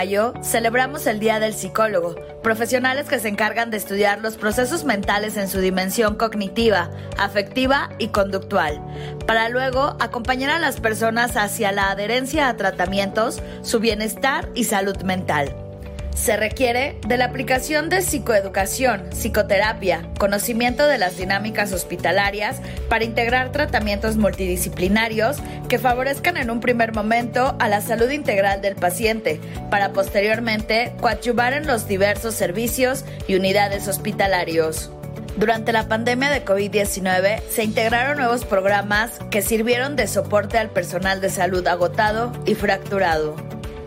20 de mayo celebramos el Día del Psicólogo, profesionales que se encargan de estudiar los procesos mentales en su dimensión cognitiva, afectiva y conductual, para luego acompañar a las personas hacia la adherencia a tratamientos, su bienestar y salud mental. Se requiere de la aplicación de psicoeducación, psicoterapia, conocimiento de las dinámicas hospitalarias para integrar tratamientos multidisciplinarios que favorezcan en un primer momento a la salud integral del paciente, para posteriormente coadyuvar en los diversos servicios y unidades hospitalarios. Durante la pandemia de COVID-19 se integraron nuevos programas que sirvieron de soporte al personal de salud agotado y fracturado.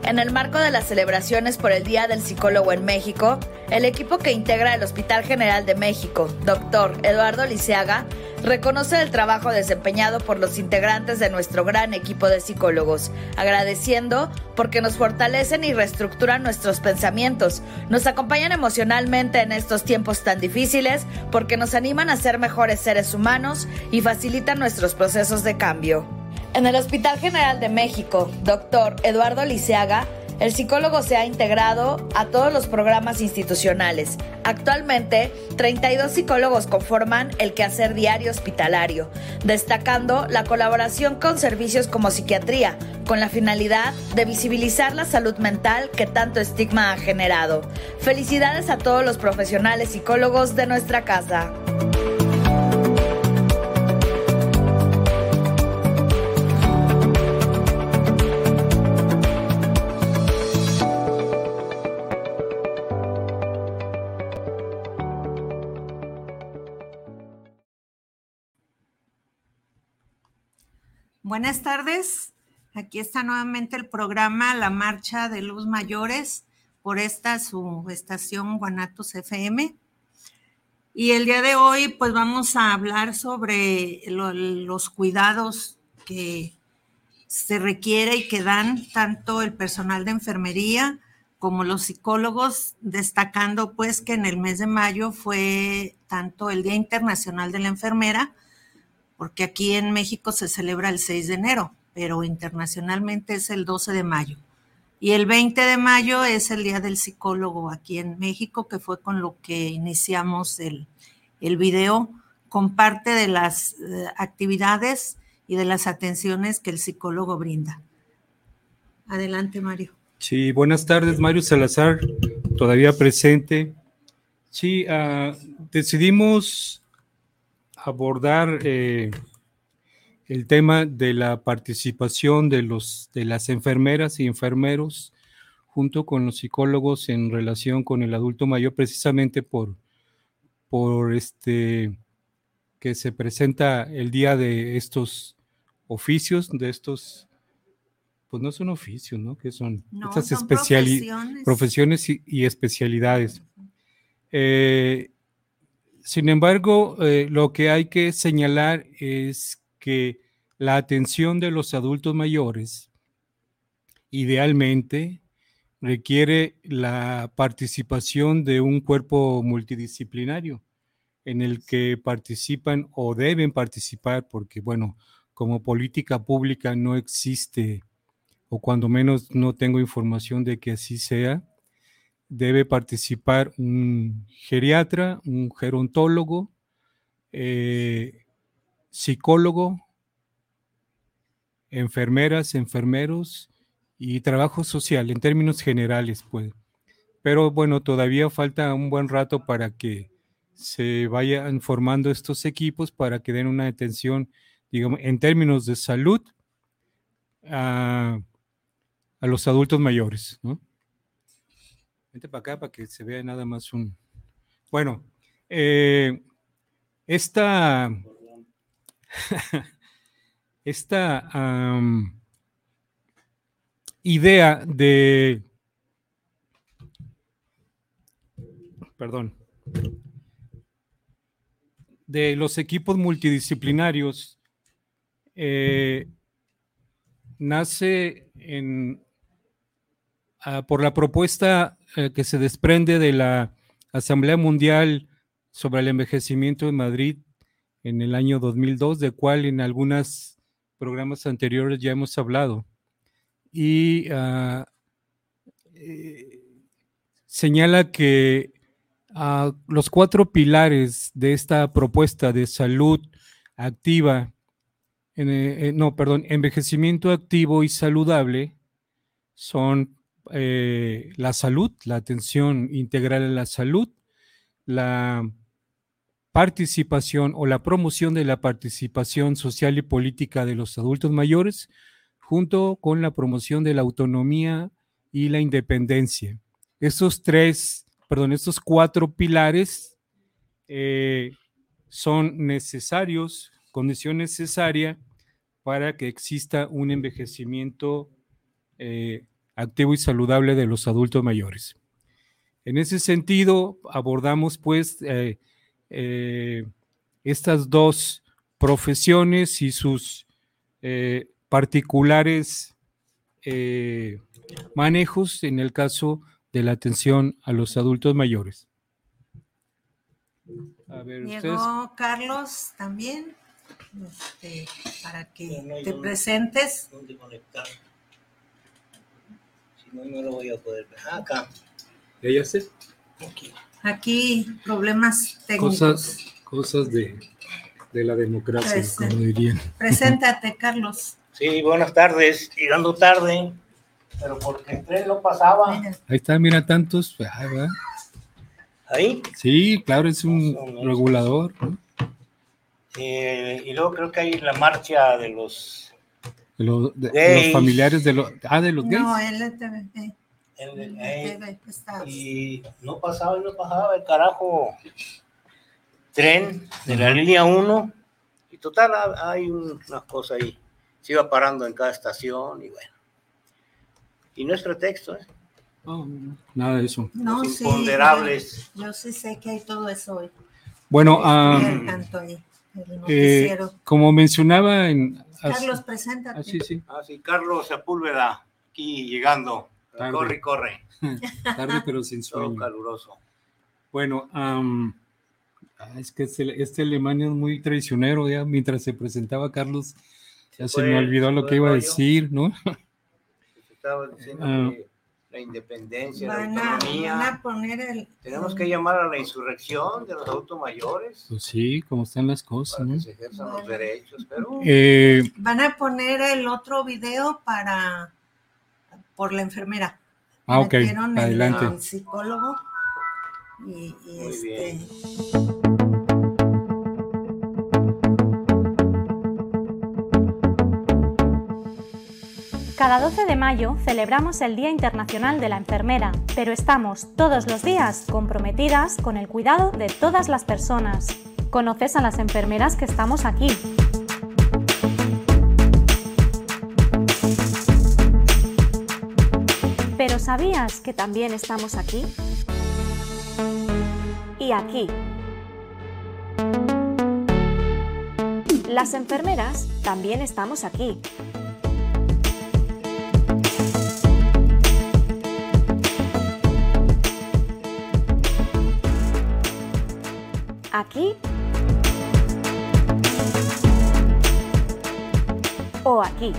En el marco de las celebraciones por el Día del Psicólogo en México, el equipo que integra el Hospital General de México, doctor Eduardo Liceaga, reconoce el trabajo desempeñado por los integrantes de nuestro gran equipo de psicólogos, agradeciendo porque nos fortalecen y reestructuran nuestros pensamientos, nos acompañan emocionalmente en estos tiempos tan difíciles, porque nos animan a ser mejores seres humanos y facilitan nuestros procesos de cambio. En el Hospital General de México, doctor Eduardo Liceaga, el psicólogo se ha integrado a todos los programas institucionales. Actualmente, 32 psicólogos conforman el quehacer diario hospitalario, destacando la colaboración con servicios como psiquiatría, con la finalidad de visibilizar la salud mental que tanto estigma ha generado. Felicidades a todos los profesionales psicólogos de nuestra casa. Buenas tardes. Aquí está nuevamente el programa La Marcha de Luz Mayores por esta su estación Guanatos FM. Y el día de hoy pues vamos a hablar sobre los cuidados que se requiere y que dan tanto el personal de enfermería como los psicólogos, destacando pues que en el mes de mayo fue tanto el Día Internacional de la Enfermera, porque aquí en México se celebra el 6 de enero, pero internacionalmente es el 12 de mayo. Y el 20 de mayo es el Día del Psicólogo aquí en México, que fue con lo que iniciamos el, el video, con parte de las eh, actividades y de las atenciones que el psicólogo brinda. Adelante, Mario. Sí, buenas tardes, Mario Salazar, todavía presente. Sí, uh, decidimos abordar eh, el tema de la participación de, los, de las enfermeras y enfermeros junto con los psicólogos en relación con el adulto mayor, precisamente por, por este que se presenta el día de estos oficios, de estos, pues no son oficios, ¿no? Que son estas profesiones, profesiones y, especialidades. Eh, sin embargo, eh, lo que hay que señalar es que la atención de los adultos mayores idealmente requiere la participación de un cuerpo multidisciplinario en el que participan o deben participar, porque bueno, como política pública no existe, o cuando menos no tengo información de que así sea, debe participar un geriatra, un gerontólogo, eh, psicólogo, enfermeras, enfermeros y trabajo social en términos generales, pues. Pero bueno, todavía falta un buen rato para que se vayan formando estos equipos para que den una atención, digamos, en términos de salud a, a los adultos mayores, ¿no? Vente para acá para que se vea nada más un. Bueno, eh, esta. esta idea de. Perdón. De los equipos multidisciplinarios eh, nace en, por la propuesta eh, que se desprende de la Asamblea Mundial sobre el Envejecimiento de Madrid en el año 2002, de cual en algunos programas anteriores ya hemos hablado. Y ah, eh, señala que ah, los cuatro pilares de esta propuesta de salud activa, eh, no, perdón, envejecimiento activo y saludable son la salud, la atención integral a la salud, la participación o la promoción de la participación social y política de los adultos mayores, junto con la promoción de la autonomía y la independencia. Estos tres, perdón, estos cuatro pilares eh, son necesarios, condición necesaria para que exista un envejecimiento eh, activo y saludable de los adultos mayores. En ese sentido, abordamos pues eh, eh, estas dos profesiones y sus eh, particulares manejos en el caso de la atención a los adultos mayores. A ver, Llegó Carlos también este, para que te presentes. No, no lo voy a poder ver. Ah, acá. ¿Ya sé? Aquí, problemas técnicos. Cosas, cosas de, la democracia, como dirían. Preséntate, Carlos. Sí, buenas tardes. Llegando tarde, pero porque el tren no pasaba. Ahí está, mira, tantos. ¿Ahí? Sí, claro, es un regulador. Eh, y luego creo que hay la marcha de los... De, los familiares de los... Ah, de los gays. No, LTV. Y no pasaba y no pasaba el carajo tren de la línea 1. Y total, hay unas cosas ahí. Se iba parando en cada estación y bueno. Y no es pretexto, ¿eh? nada de eso. No, sí, imponderables. Yo, sí sé que hay todo eso hoy. Bueno, eh, como mencionaba en... Carlos, preséntate. Ah, sí, sí. Ah, sí, Carlos Sepúlveda, aquí llegando. Corre, corre. Tarde, pero sin sueño. caluroso. Bueno, ah, es que este, este, Alemania es muy traicionero, ya mientras se presentaba Carlos, ya se, me olvidó lo que iba a decir, ¿no? Estaba diciendo ah. que la independencia, la autonomía. Tenemos que llamar a la insurrección de los adultos mayores. Pues sí, como están las cosas, para Que se ejerzan los derechos, pero... Eh, van a poner el otro video para por la enfermera. Ah, ok. Adelante. El, psicólogo y, este. Cada 12 de mayo celebramos el Día Internacional de la Enfermera, pero estamos todos los días comprometidas con el cuidado de todas las personas. ¿Conoces a las enfermeras que estamos aquí? Pero ¿sabías que también estamos aquí? Y aquí. Las enfermeras también estamos aquí. Aquí o aquí.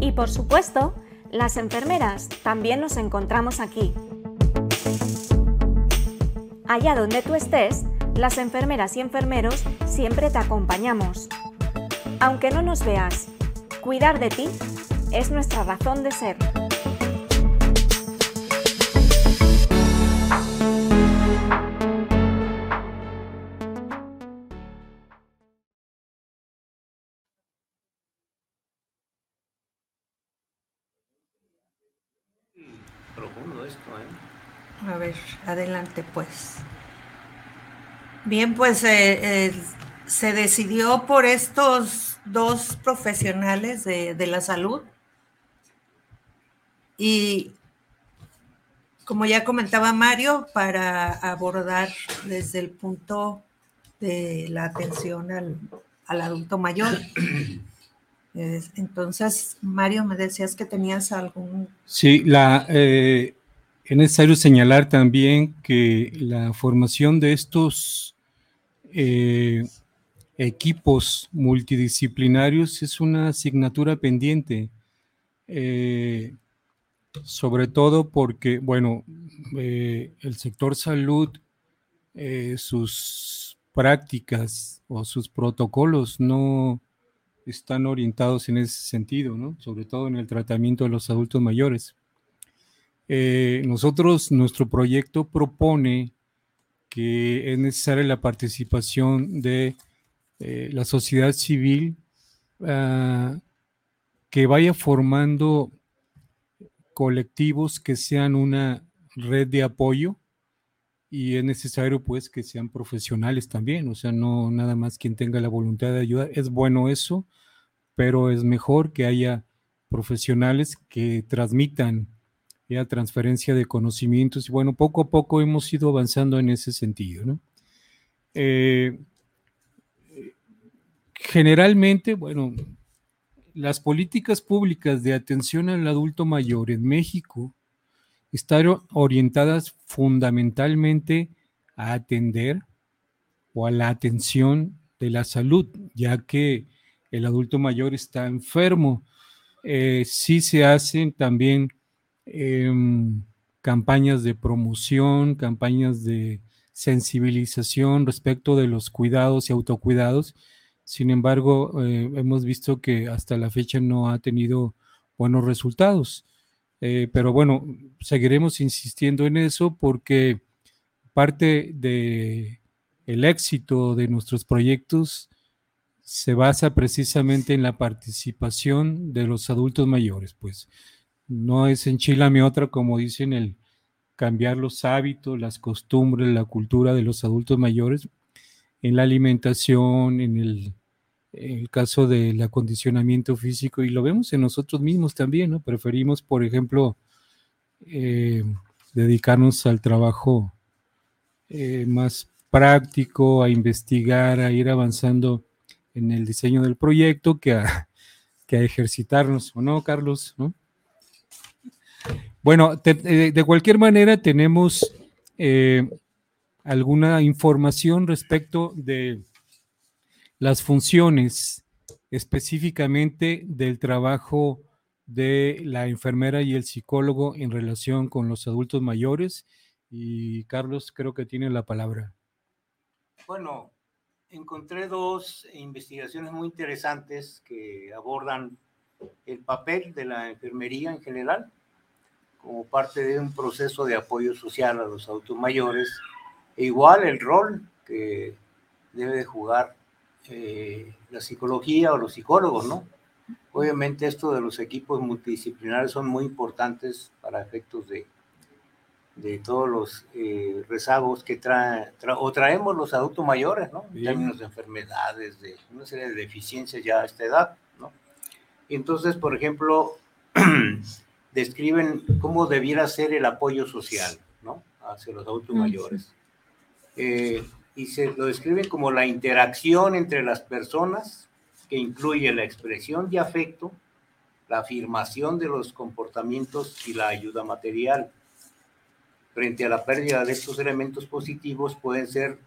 Y por supuesto, las enfermeras también nos encontramos aquí. Allá donde tú estés, las enfermeras y enfermeros siempre te acompañamos. Aunque no nos veas, cuidar de ti es nuestra razón de ser. A ver, adelante pues. Bien, pues eh, eh, se decidió por estos dos profesionales de, de la salud y como ya comentaba Mario, para abordar desde el punto de la atención al, al adulto mayor. Entonces, Mario, me decías que tenías algún... Sí, la, eh, es necesario señalar también que la formación de estos eh, equipos multidisciplinarios es una asignatura pendiente eh, sobre todo porque, bueno, eh, el sector salud, sus prácticas o sus protocolos no están orientados en ese sentido, ¿no? Sobre todo en el tratamiento de los adultos mayores. Nosotros, nuestro proyecto propone que es necesaria la participación de la sociedad civil ah, que vaya formando colectivos que sean una red de apoyo y es necesario pues que sean profesionales también, o sea, no nada más quien tenga la voluntad de ayudar. Es bueno eso, pero es mejor que haya profesionales que transmitan transferencia de conocimientos y bueno, poco a poco hemos ido avanzando en ese sentido, ¿no? Eh, generalmente, bueno, las políticas públicas de atención al adulto mayor en México están orientadas fundamentalmente a atender o a la atención de la salud, ya que el adulto mayor está enfermo. Eh, sí se hacen también em, campañas de promoción, campañas de sensibilización respecto de los cuidados y autocuidados, sin embargo, eh, hemos visto que hasta la fecha no ha tenido buenos resultados. Eh, pero bueno, seguiremos insistiendo en eso porque parte de el éxito de nuestros proyectos se basa precisamente en la participación de los adultos mayores, pues no es en mi otra, como dicen, el cambiar los hábitos, las costumbres, la cultura de los adultos mayores en la alimentación, en el el caso del acondicionamiento físico y lo vemos en nosotros mismos también, ¿no? Preferimos, por ejemplo, eh, dedicarnos al trabajo eh, más práctico, a investigar, a ir avanzando en el diseño del proyecto que a, que a ejercitarnos, ¿o no, Carlos? Bueno, eh, de cualquier manera tenemos alguna información respecto de las funciones específicamente del trabajo de la enfermera y el psicólogo en relación con los adultos mayores. Y Carlos creo que tiene la palabra. Bueno, encontré dos investigaciones muy interesantes que abordan el papel de la enfermería en general como parte de un proceso de apoyo social a los adultos mayores, e igual el rol que debe jugar eh, la psicología o los psicólogos, ¿no? Obviamente esto de los equipos multidisciplinares son muy importantes para efectos de, de todos los eh, rezagos que trae, o traemos los adultos mayores, ¿no? En términos de enfermedades, de una serie de deficiencias ya a esta edad, ¿no? Y entonces, por ejemplo, describen cómo debiera ser el apoyo social, ¿no? Hacia los adultos mayores. Eh, y se lo describen como la interacción entre las personas que incluye la expresión de afecto, la afirmación de los comportamientos y la ayuda material. Frente a la pérdida de estos elementos positivos pueden ser,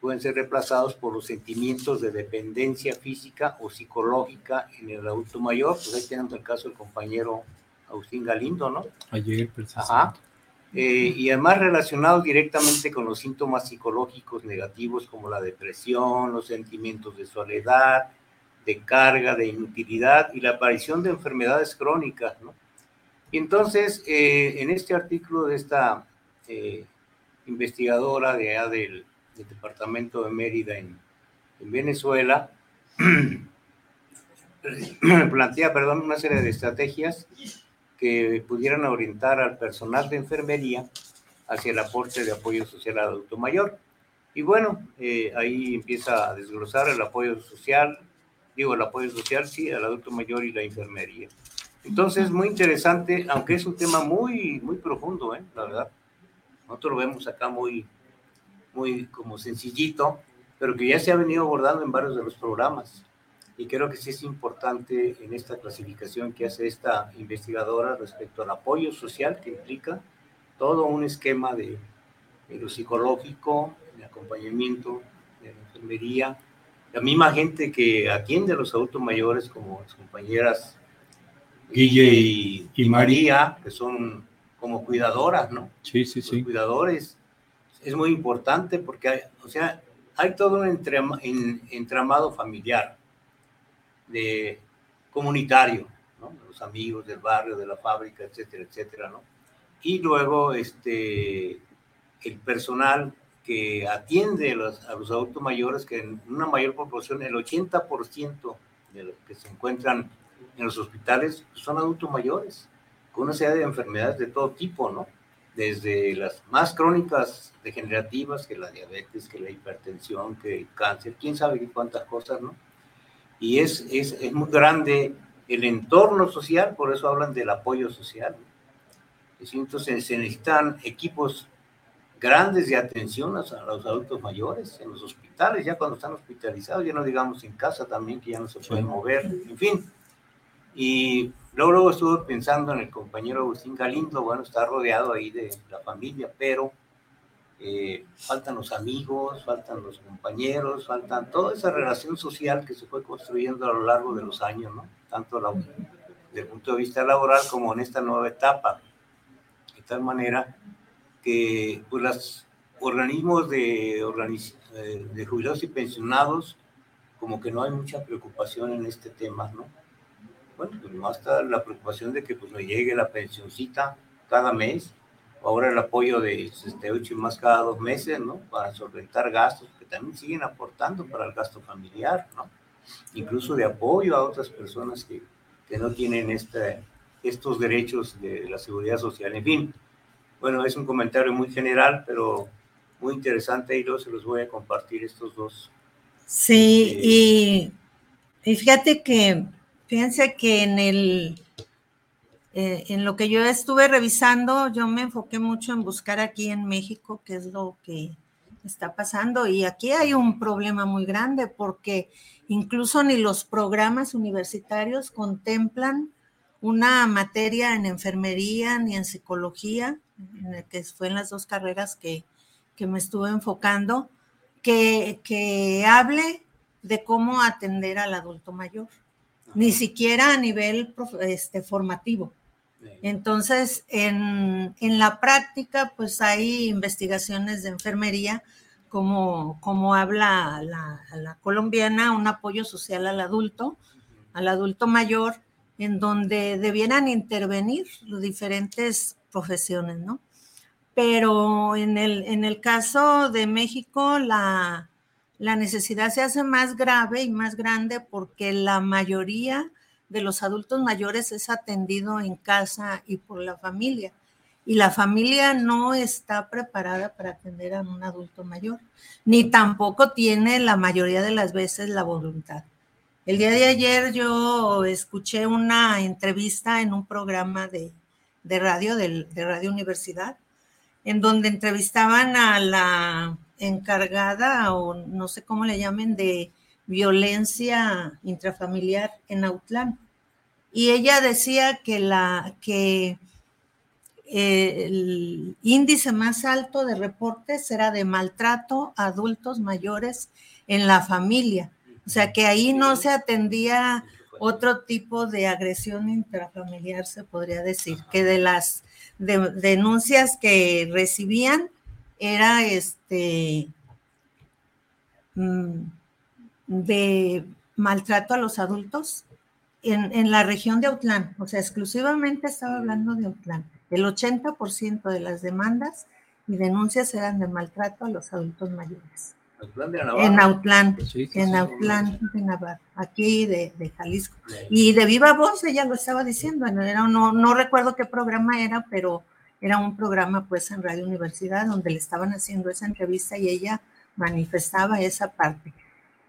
pueden ser reemplazados por los sentimientos de dependencia física o psicológica en el adulto mayor. Pues ahí tenemos el caso del compañero Agustín Galindo, ¿no? Ayer, precisamente. Ajá. Eh, y además relacionados directamente con los síntomas psicológicos negativos como la depresión, los sentimientos de soledad, de carga, de inutilidad y la aparición de enfermedades crónicas. ¿no? Y entonces, eh, en este artículo de esta eh, investigadora de allá del, departamento de Mérida en, en Venezuela, plantea, perdón, una serie de estrategias que pudieran orientar al personal de enfermería hacia el aporte de apoyo social al adulto mayor. Y bueno, eh, ahí empieza a desglosar el apoyo social, digo, el apoyo social, sí, al adulto mayor y la enfermería. Entonces, muy interesante, aunque es un tema muy, muy profundo, ¿eh? la verdad. Nosotros lo vemos acá muy, muy como sencillito, pero que ya se ha venido abordando en varios de los programas y creo que sí es importante en esta clasificación que hace esta investigadora respecto al apoyo social que implica todo un esquema de, lo psicológico, de acompañamiento, de la enfermería, la misma gente que atiende a los adultos mayores, como las compañeras Guille y, María, que son como cuidadoras, ¿no? Sí, sí, sí. cuidadores. Es muy importante porque, hay, o sea, hay todo un entramado familiar, de comunitario, ¿no? Los amigos del barrio, de la fábrica, etcétera, etcétera, ¿no? Y luego, este, el personal que atiende a los, a los adultos mayores, que en una mayor proporción, el 80% de los que se encuentran en los hospitales son adultos mayores, con una serie de enfermedades de todo tipo, ¿no? Desde las más crónicas degenerativas, que la diabetes, que la hipertensión, que el cáncer, quién sabe cuántas cosas, ¿no? Y es, es, es muy grande el entorno social, por eso hablan del apoyo social. Entonces se necesitan equipos grandes de atención a los adultos mayores en los hospitales, ya cuando están hospitalizados, ya no digamos en casa también, que ya no se pueden mover, en fin. Y luego, luego estuve pensando en el compañero Agustín Galindo, bueno, está rodeado ahí de la familia, pero eh, faltan los amigos, faltan los compañeros, faltan toda esa relación social que se fue construyendo a lo largo de los años, ¿no? Tanto desde el punto de vista laboral como en esta nueva etapa. De tal manera que pues, los organismos de, eh, de jubilados y pensionados, como que no hay mucha preocupación en este tema, ¿no? Bueno, pues más está la preocupación de que pues no llegue la pensioncita cada mes, ahora el apoyo de 68 y más cada dos meses, ¿no? Para solventar gastos que también siguen aportando para el gasto familiar, ¿no? Incluso de apoyo a otras personas que, que no tienen este, estos derechos de la seguridad social. En fin, bueno, es un comentario muy general, pero muy interesante y luego se los voy a compartir estos dos. Sí, eh, y, y, fíjate que, fíjense que en el, eh, en lo que yo estuve revisando, yo me enfoqué mucho en buscar aquí en México qué es lo que está pasando y aquí hay un problema muy grande porque incluso ni los programas universitarios contemplan una materia en enfermería ni en psicología que fue en las dos carreras que, me estuve enfocando, que, que, hable de cómo atender al adulto mayor, ni siquiera a nivel este, formativo. Entonces, en, la práctica, pues hay investigaciones de enfermería, como, como habla la, la, colombiana, un apoyo social al adulto, al adulto mayor, en donde debieran intervenir los diferentes profesiones, ¿no? Pero en el, en el caso de México, la, necesidad se hace más grave y más grande porque la mayoría de los adultos mayores es atendido en casa y por la familia. Y la familia no está preparada para atender a un adulto mayor, ni tampoco tiene la mayoría de las veces la voluntad. El día de ayer yo escuché una entrevista en un programa de, de radio, de, Radio Universidad, en donde entrevistaban a la encargada, o no sé cómo le llamen, de violencia intrafamiliar en Autlán. Y ella decía que, la, que eh, el índice más alto de reportes era de maltrato a adultos mayores en la familia. O sea que ahí no se atendía otro tipo de agresión intrafamiliar, se podría decir, que de las denuncias que recibían era este mm, de maltrato a los adultos en, en, la región de Autlán, o sea, exclusivamente estaba hablando de Autlán. El 80% de las demandas y denuncias eran de maltrato a los adultos mayores. En Autlán, en Autlán de Navarra, aquí de, Jalisco. Y de viva voz ella lo estaba diciendo, no, no recuerdo qué programa era, pero era un programa pues en Radio Universidad donde le estaban haciendo esa entrevista y ella manifestaba esa parte.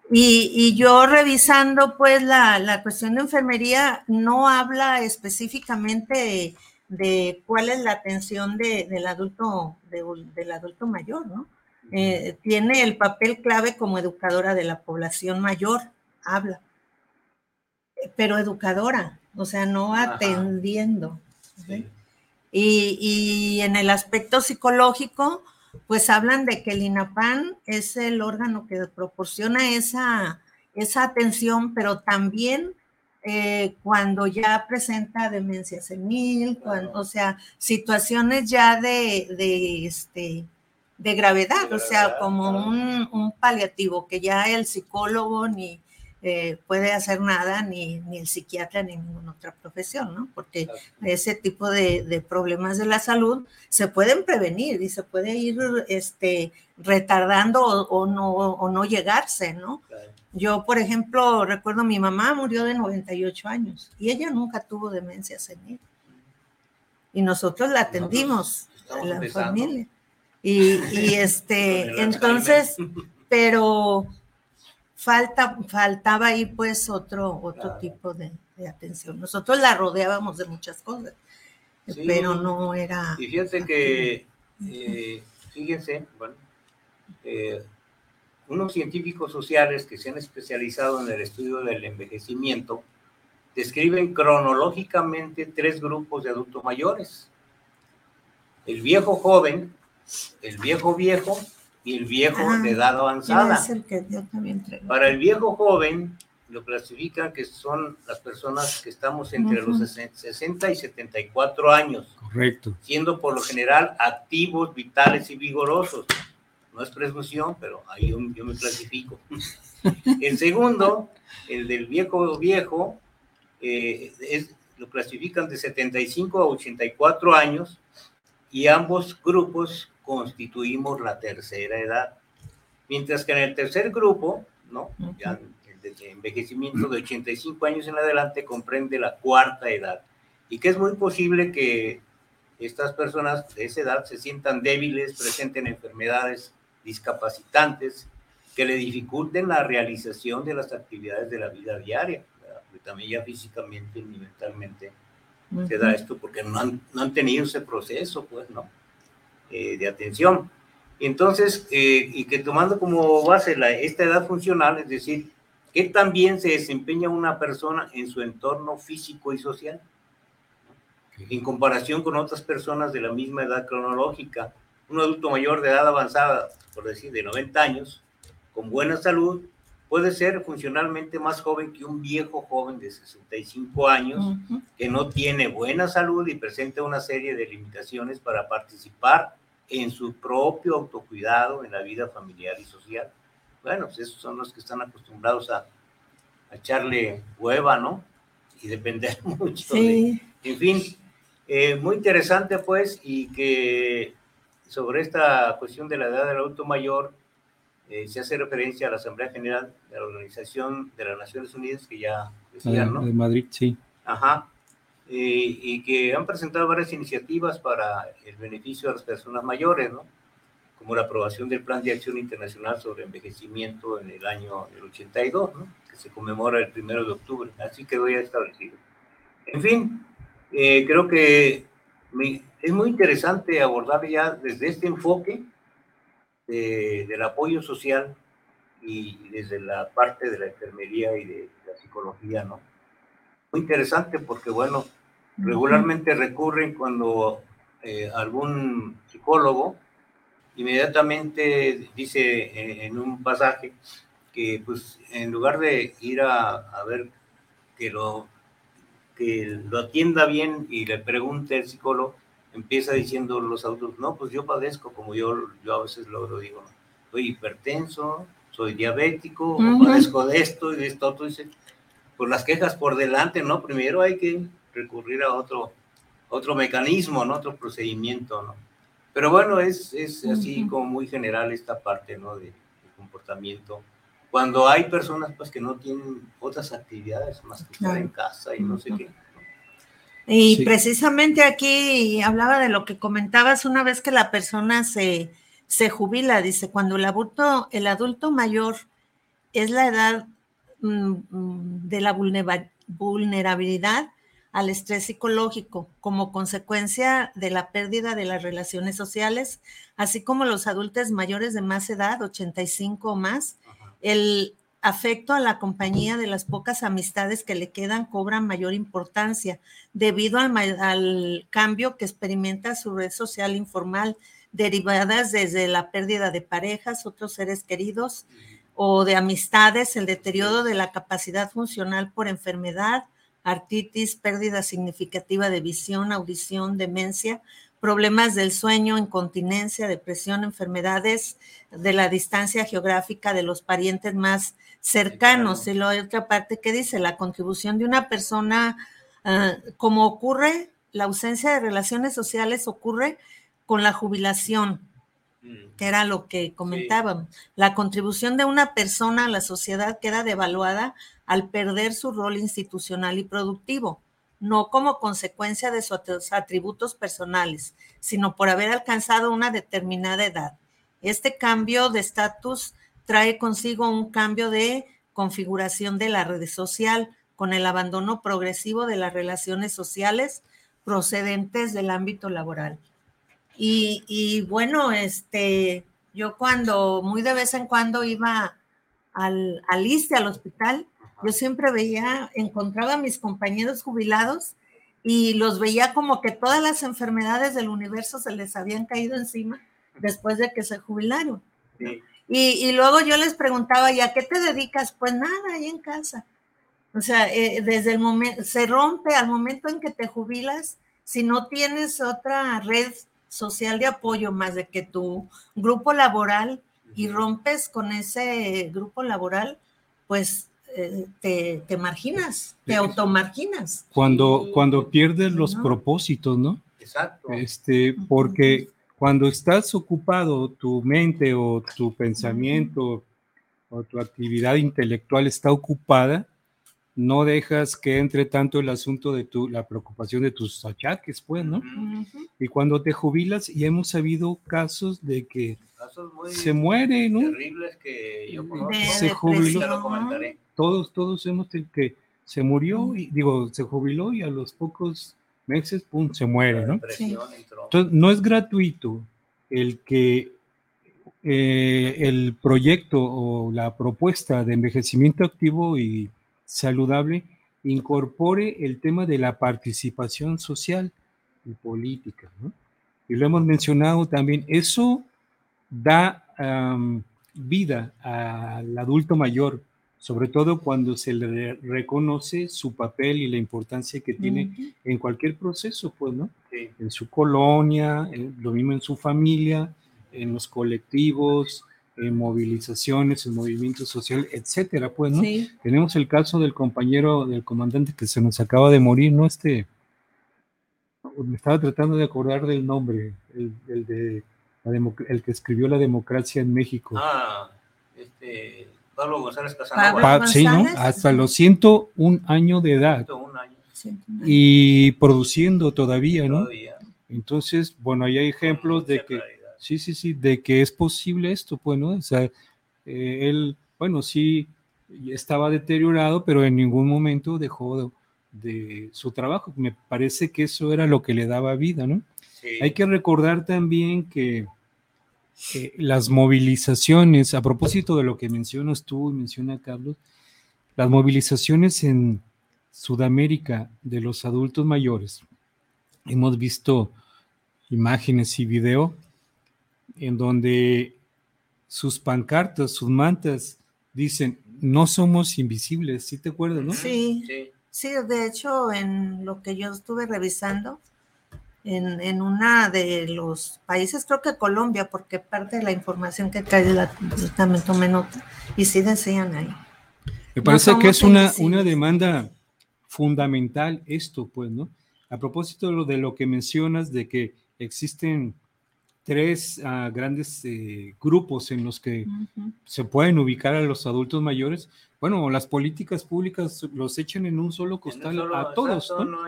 Y, yo revisando pues la, cuestión de enfermería no habla específicamente de, cuál es la atención del adulto, del adulto mayor, ¿no? Eh, tiene el papel clave como educadora de la población mayor, habla, pero educadora, o sea, no atendiendo. Y, en el aspecto psicológico, pues hablan de que el INAPAN es el órgano que proporciona esa, esa atención, pero también eh, cuando ya presenta demencia senil, cuando, o sea, situaciones ya de, de, este, de gravedad, o sea, como un, un, paliativo que ya el psicólogo ni eh, puede hacer nada, ni, ni, el psiquiatra, ni ninguna otra profesión, ¿no? Porque ese tipo de, de, problemas de la salud se pueden prevenir y se puede ir este, retardando o, o no, o no llegarse, ¿no? Yo, por ejemplo, recuerdo mi mamá murió de 98 años y ella nunca tuvo demencia senil. Y nosotros la atendimos, la familia. Y, y este, entonces, pero falta, faltaba ahí pues otro, otro tipo de, de, atención. Nosotros la rodeábamos de muchas cosas, sí, pero no era... Y fíjense que, eh, fíjense, bueno, eh, unos científicos sociales que se han especializado en el estudio del envejecimiento describen cronológicamente tres grupos de adultos mayores. El viejo joven, el viejo viejo y el viejo ah, de edad avanzada. El que yo también Para el viejo joven lo clasifican que son las personas que estamos entre uh -huh. los 60 y 74 años. Correcto. Siendo por lo general activos, vitales y vigorosos no es presunción, pero ahí yo, yo, me clasifico. El segundo, el del viejo viejo, eh, es, lo clasifican de 75 a 84 años y ambos grupos constituimos la tercera edad. Mientras que en el tercer grupo, ¿no? Ya el de envejecimiento de 85 años en adelante comprende la cuarta edad y que es muy posible que estas personas de esa edad se sientan débiles, presenten enfermedades discapacitantes que le dificulten la realización de las actividades de la vida diaria, porque también ya físicamente ni mentalmente uh -huh. se da esto porque no han, no han, tenido ese proceso, pues, ¿no? Eh, de atención. Entonces, eh, y que tomando como base la, esta edad funcional, es decir, que también se desempeña una persona en su entorno físico y social, en comparación con otras personas de la misma edad cronológica, un adulto mayor de edad avanzada, por decir, de 90 años, con buena salud, puede ser funcionalmente más joven que un viejo joven de 65 años uh -huh. que no tiene buena salud y presenta una serie de limitaciones para participar en su propio autocuidado en la vida familiar y social. Bueno, pues esos son los que están acostumbrados a, a echarle hueva, ¿no? Y depender mucho. Sí. De, en fin, eh, muy interesante pues y que sobre esta cuestión de la edad del adulto mayor, eh, se hace referencia a la Asamblea General de la Organización de las Naciones Unidas, que ya decían, ¿no? De Madrid, sí. Ajá. Eh, y que han presentado varias iniciativas para el beneficio de las personas mayores, ¿no? Como la aprobación del Plan de Acción Internacional sobre Envejecimiento en el año del 82, ¿no? Que se conmemora el primero de octubre. Así quedó ya establecido. En fin, eh, creo que me, es muy interesante abordar ya desde este enfoque de, del apoyo social y desde la parte de la enfermería y de la psicología, ¿no? Muy interesante porque, bueno, regularmente recurren cuando eh, algún psicólogo inmediatamente dice en, en, un pasaje que, pues, en lugar de ir a, a ver que lo, que lo atienda bien y le pregunte el psicólogo, empieza diciendo los adultos, no, pues yo padezco, como yo, yo a veces lo digo, soy hipertenso, soy diabético, uh -huh. padezco de esto y de esto, otro, dice, pues las quejas por delante, ¿no? Primero hay que recurrir a otro, otro mecanismo, ¿no? Otro procedimiento, ¿no? Pero bueno, es, es así uh -huh. como muy general esta parte, ¿no? De, de, comportamiento. Cuando hay personas, pues, que no tienen otras actividades más que estar en casa y no sé qué. Y sí. precisamente aquí hablaba de lo que comentabas una vez que la persona se, se jubila, dice, cuando el adulto, el adulto mayor es la edad de la vulnerabilidad al estrés psicológico como consecuencia de la pérdida de las relaciones sociales, así como los adultos mayores de más edad, 85 o más, el afecto a la compañía de las pocas amistades que le quedan cobran mayor importancia debido al, al, cambio que experimenta su red social informal, derivadas desde la pérdida de parejas, otros seres queridos o de amistades, el deterioro de la capacidad funcional por enfermedad artritis, pérdida significativa de visión, audición, demencia, problemas del sueño, incontinencia, depresión, enfermedades de la distancia geográfica de los parientes más cercanos. Y la otra parte que dice, la contribución de una persona, ah, como ocurre, la ausencia de relaciones sociales ocurre con la jubilación. Que era lo que comentábamos. La contribución de una persona a la sociedad queda devaluada al perder su rol institucional y productivo no como consecuencia de sus atributos personales, sino por haber alcanzado una determinada edad. Este cambio de estatus trae consigo un cambio de configuración de la red social con el abandono progresivo de las relaciones sociales procedentes del ámbito laboral. Y, bueno, este, yo cuando muy de vez en cuando iba al, al ISTE, al hospital, yo siempre veía, encontraba a mis compañeros jubilados y los veía como que todas las enfermedades del universo se les habían caído encima después de que se jubilaron. Y, luego yo les preguntaba, ¿y a qué te dedicas? Pues nada, ahí en casa. O sea, eh, desde el momento, se rompe al momento en que te jubilas, si no tienes otra red social de apoyo más de que tu grupo laboral y rompes con ese grupo laboral, pues te, te, marginas, te automarginas. Cuando, cuando pierdes los propósitos, ¿no? Exacto. Este, porque cuando estás ocupado, tu mente o tu pensamiento o tu actividad intelectual está ocupada, no dejas que entre tanto el asunto de tu, la preocupación de tus achaques, pues, ¿no? Y cuando te jubilas, y hemos sabido casos de que se muere, ¿no? Terribles que yo conozco. se jubiló. Todos, todos hemos el que se murió y digo, se jubiló y a los pocos meses, pum, se muere, ¿no? Entonces, no es gratuito el que eh, el proyecto o la propuesta de envejecimiento activo y saludable incorpore el tema de la participación social y política, ¿no? Y lo hemos mencionado también, eso da vida al adulto mayor, sobre todo cuando se le reconoce su papel y la importancia que tiene en cualquier proceso, pues, ¿no? En su colonia, lo mismo en su familia, en los colectivos, en movilizaciones, en movimiento social, etcétera, pues, ¿no? Tenemos el caso del compañero, del comandante que se nos acaba de morir, ¿no? Este, me estaba tratando de acordar del nombre, el de el que escribió La democracia en México. Ah, este, Pablo González Casanova. sí, ¿no? Hasta los 101 años de edad. Y produciendo todavía, ¿no? Entonces, bueno, ahí hay ejemplos de que, sí, sí, sí, de que es posible esto, pues, ¿no? O sea, eh, él, bueno, sí, estaba deteriorado, pero en ningún momento dejó de, su trabajo. Me parece que eso era lo que le daba vida, ¿no? Hay que recordar también que eh, las movilizaciones, a propósito de lo que mencionas tú y menciona Carlos, las movilizaciones en Sudamérica de los adultos mayores, hemos visto imágenes y video en donde sus pancartas, sus mantas dicen, no somos invisibles, ¿sí te acuerdas, no? Sí, sí, de hecho, en lo que yo estuve revisando, en, en una de los países, creo que Colombia, porque parte de la información que trae la, también tomé nota, y sí decían ahí. Me parece que es una, una demanda fundamental esto, pues, ¿no? A propósito de lo, de lo que mencionas, de que existen tres uh, grandes eh, grupos en los que se pueden ubicar a los adultos mayores. Bueno, las políticas públicas los echan en un solo costal a todos. ¿no?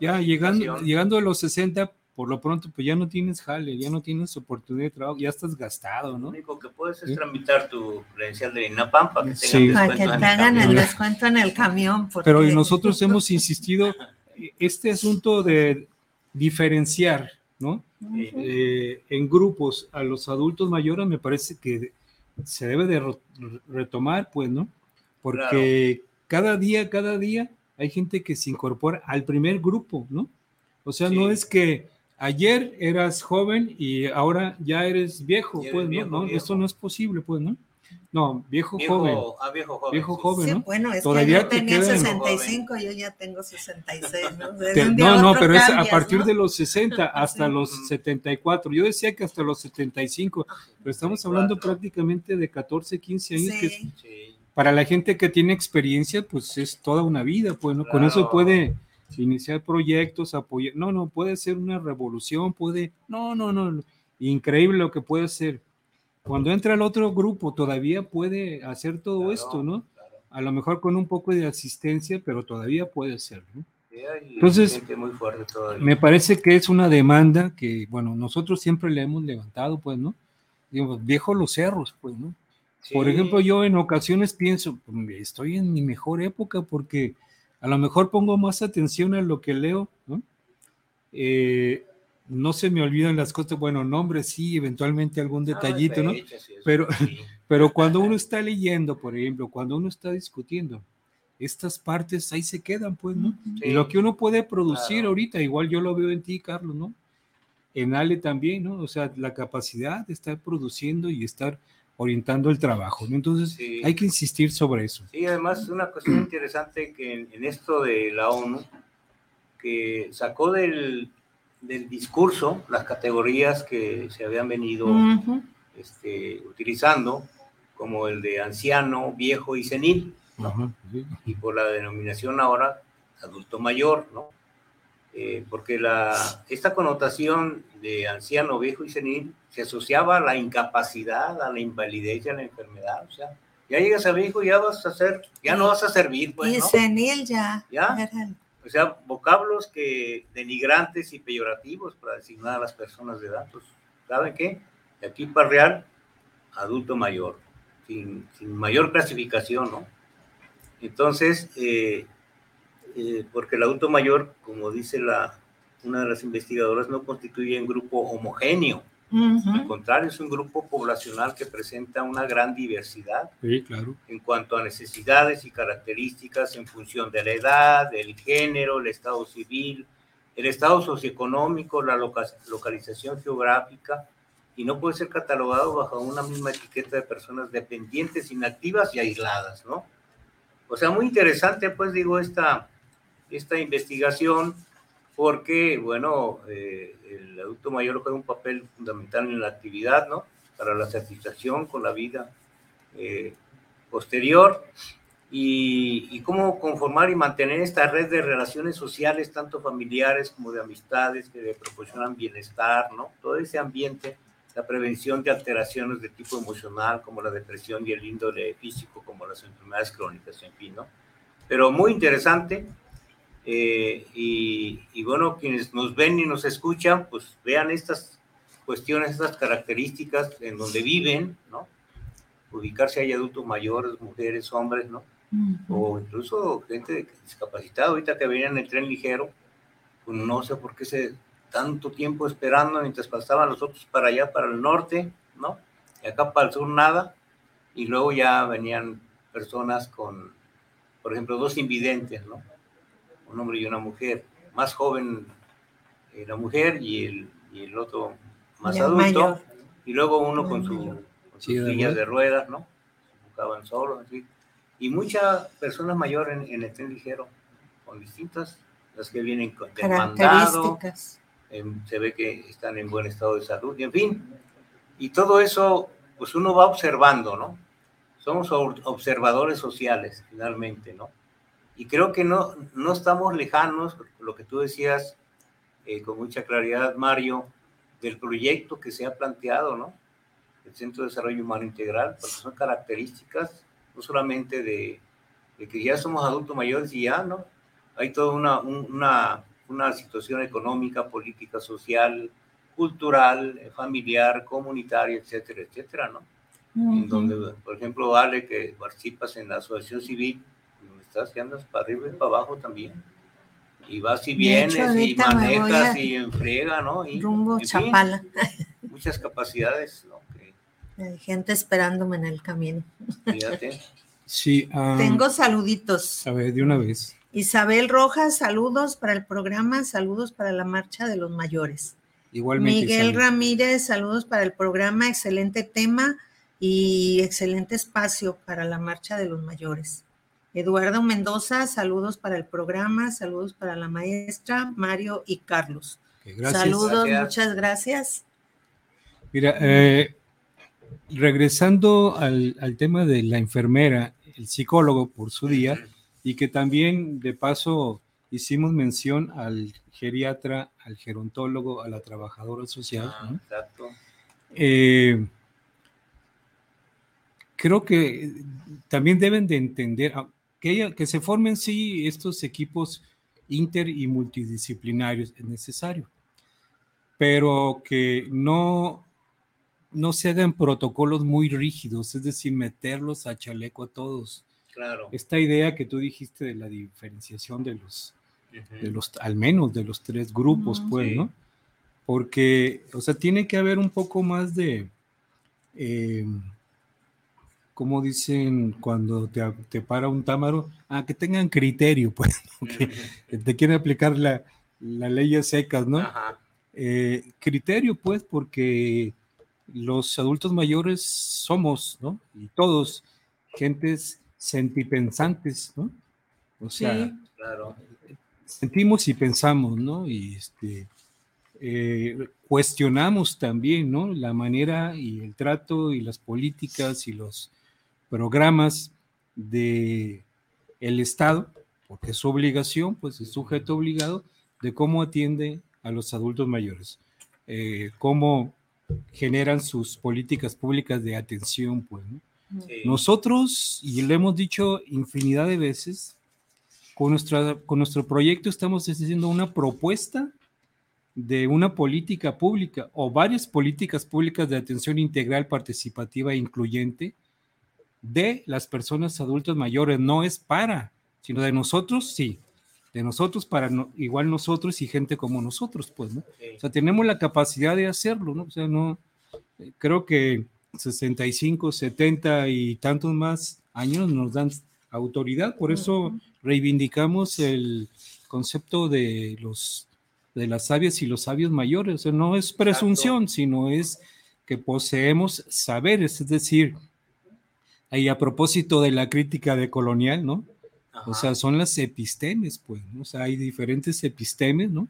ya llegando, llegando a los 60, por lo pronto, pues ya no tienes jale, ya no tienes oportunidad de trabajo, ya estás gastado, ¿no? Lo único que puedes es tramitar tu credencial de INAPAM para que, sí. para que te hagan el descuento en el camión. Pero nosotros hemos insistido, este asunto de diferenciar ¿no? Eh, en grupos a los adultos mayores me parece que se debe de retomar, pues, ¿no? Porque cada día, cada día hay gente que se incorpora al primer grupo, ¿no? O sea, no es que ayer eras joven y ahora ya eres viejo, pues, ¿no? Eso no es posible, pues, ¿no? No, viejo, joven. Ah, viejo joven. Viejo sí. joven, Sí, ¿no? bueno, es Todavía que yo te tenía quedan- 65, yo ya tengo 66, ¿no? Te- no, no, pero es a partir ¿no? de los 60 hasta Sí. los 74. Yo decía que hasta los 75, pero estamos hablando 74. prácticamente de 14, 15 años, que es- Sí. Sí. para la gente que tiene experiencia, pues es toda una vida, pues, ¿no? Con eso puede iniciar proyectos, apoyar, no, no, puede ser una revolución, puede, no, no, no, increíble lo que puede ser. Cuando entra el otro grupo, todavía puede hacer todo Claro, esto, ¿no? claro. A lo mejor con un poco de asistencia, pero todavía puede ser, ¿no? Entonces, muy. Me parece que es una demanda que, bueno, nosotros siempre le hemos levantado, pues, ¿no? Digamos, viejo los cerros, pues, ¿no? Por Sí. ejemplo, yo en ocasiones pienso, "Mm, estoy en mi mejor época porque a lo mejor pongo más atención a lo que leo, ¿no? Eh, no se me olvidan las cosas, bueno, nombres sí, eventualmente algún Ah, detallito, ¿no? Pero- sí. Pero cuando uno está leyendo, por ejemplo, cuando uno está discutiendo, estas partes ahí se quedan, pues, ¿no? Y lo que uno puede producir Claro. ahorita, igual yo lo veo en ti, Carlos, ¿no? En Ale también, ¿no? O sea, la capacidad de estar produciendo y estar orientando el trabajo, ¿no? Entonces, Sí. hay que insistir sobre eso. Sí, además una cuestión interesante que en, en esto de la ONU, que sacó del, del discurso las categorías que se habían venido este, utilizando, como el de anciano, viejo y senil, sí. y por la denominación ahora adulto mayor, ¿no? Eh, porque la, esta connotación de anciano, viejo y senil se asociaba a la incapacidad, a la invalidez y a la enfermedad. O sea, ya llegas a viejo, ya vas a ser, ya no vas a servir, pues, y ¿no? senil ya. ¿Ya? era el- O sea, vocablos que denigrantes y peyorativos para designar a las personas de edad. Pues, ¿saben qué? De aquí para real, adulto mayor, sin, sin mayor clasificación, ¿no? Entonces, eh, eh, porque el adulto mayor, como dice la, una de las investigadoras, no constituye un grupo homogéneo. Al Ujú. contrario, es un grupo poblacional que presenta una gran diversidad Sí, claro. en cuanto a necesidades y características en función de la edad, del género, el estado civil, el estado socioeconómico, la loca- localización geográfica, y no puede ser catalogado bajo una misma etiqueta de personas dependientes, inactivas y aisladas, ¿no? O sea, muy interesante, pues digo, esta, esta investigación, porque, bueno, eh, el adulto mayor juega un papel fundamental en la actividad, ¿no? Para la satisfacción con la vida eh, posterior y, y cómo conformar y mantener esta red de relaciones sociales, tanto familiares como de amistades, que le proporcionan bienestar, ¿no? Todo ese ambiente, la prevención de alteraciones de tipo emocional, como la depresión y el índole físico, como las enfermedades crónicas, en fin, ¿no? Pero muy interesante. Eh, y, y bueno, quienes nos ven y nos escuchan, pues vean estas cuestiones, estas características en donde viven, ¿no? ubicarse hay adultos mayores, mujeres, hombres, ¿no? O incluso gente discapacitada, ahorita que venían en el tren ligero, pues no sé por qué se tanto tiempo esperando mientras pasaban los otros para allá, para el norte, ¿no? Y acá para el sur nada, y luego ya venían personas con, por ejemplo, dos invidentes, ¿no? Un hombre y una mujer, más joven eh, la mujer y el, y el otro más Ya adulto, mayor. y luego uno con su con sus de sillas ruedas. de ruedas, ¿no? Buscaban solos, así. Y muchas personas mayores en, en el tren ligero, con distintas, las que vienen con demandado, em, se ve que están en buen estado de salud, y en fin. Y todo eso, pues uno va observando, ¿no? Somos ob- observadores sociales, finalmente, ¿no? Y creo que no, no estamos lejanos, lo que tú decías eh, con mucha claridad, Mario, del proyecto que se ha planteado, ¿no? El Centro de Desarrollo Humano Integral, porque son características no solamente de, de que ya somos adultos mayores y ya, ¿no? Hay toda una, un- una, una situación económica, política, social, cultural, familiar, comunitaria, etcétera, etcétera, ¿no? En Ujú. donde, por ejemplo, Ale, que participas en la asociación civil, estás, que andas para arriba y para abajo también. Y vas y vienes hecho, y manejas y enfriega, ¿no? Y, Rumbo en fin, Chapala. muchas capacidades, Hay gente esperándome en el camino. fíjate. Sí, ah, Tengo saluditos. a ver, de una vez. Isabel Rojas, saludos para el programa, saludos para la marcha de los mayores. Igualmente. Miguel Isabel. Ramírez, saludos para el programa, excelente tema y excelente espacio para la marcha de los mayores. Eduardo Mendoza, saludos para el programa, saludos para la maestra, Mario y Carlos. Saludos, muchas gracias. Mira, eh, regresando al, al, tema de la enfermera, el psicólogo por su día, y que también de paso hicimos mención al geriatra, al gerontólogo, a la trabajadora social. Ah, exacto. Eh, creo que también deben de entender ah, que, que se formen sí estos equipos inter y multidisciplinarios es necesario, pero que no, no se hagan protocolos muy rígidos, es decir, meterlos a chaleco a todos. Claro. Esta idea que tú dijiste de la diferenciación de los, de los al menos de los tres grupos, pues, ¿no? Porque, o sea, tiene que haber un poco más de, eh, como dicen cuando te, te, para un támaro, ah, que tengan criterio, pues, que te quieren aplicar la, la leyes secas, ¿no? Eh, criterio, pues, porque los adultos mayores somos, ¿no? Y todos, gentes sentipensantes, ¿no? O sea, claro. sentimos y pensamos, ¿no? Y este, eh, cuestionamos también, ¿no? La manera y el trato y las políticas y los programas de el Estado, porque es su obligación, pues es sujeto obligado de cómo atiende a los adultos mayores, eh, cómo generan sus políticas públicas de atención, pues. Nosotros, y lo hemos dicho infinidad de veces, con, nuestra, con nuestro proyecto estamos haciendo una propuesta de una política pública o varias políticas públicas de atención integral, participativa e incluyente de las personas adultas mayores. No es para, sino de nosotros, sí. De nosotros para igual nosotros y gente como nosotros, pues, ¿no? O sea, tenemos la capacidad de hacerlo, ¿no? O sea, no, creo que 65, 70 y tantos más años nos dan autoridad, por eso reivindicamos el concepto de los de las sabias y los sabios mayores, o sea, no es presunción, sino es que poseemos saberes, es decir, ahí a propósito de la crítica de colonial, ¿no? O sea, son las epistemes, pues, ¿no? O sea, hay diferentes epistemes, ¿no?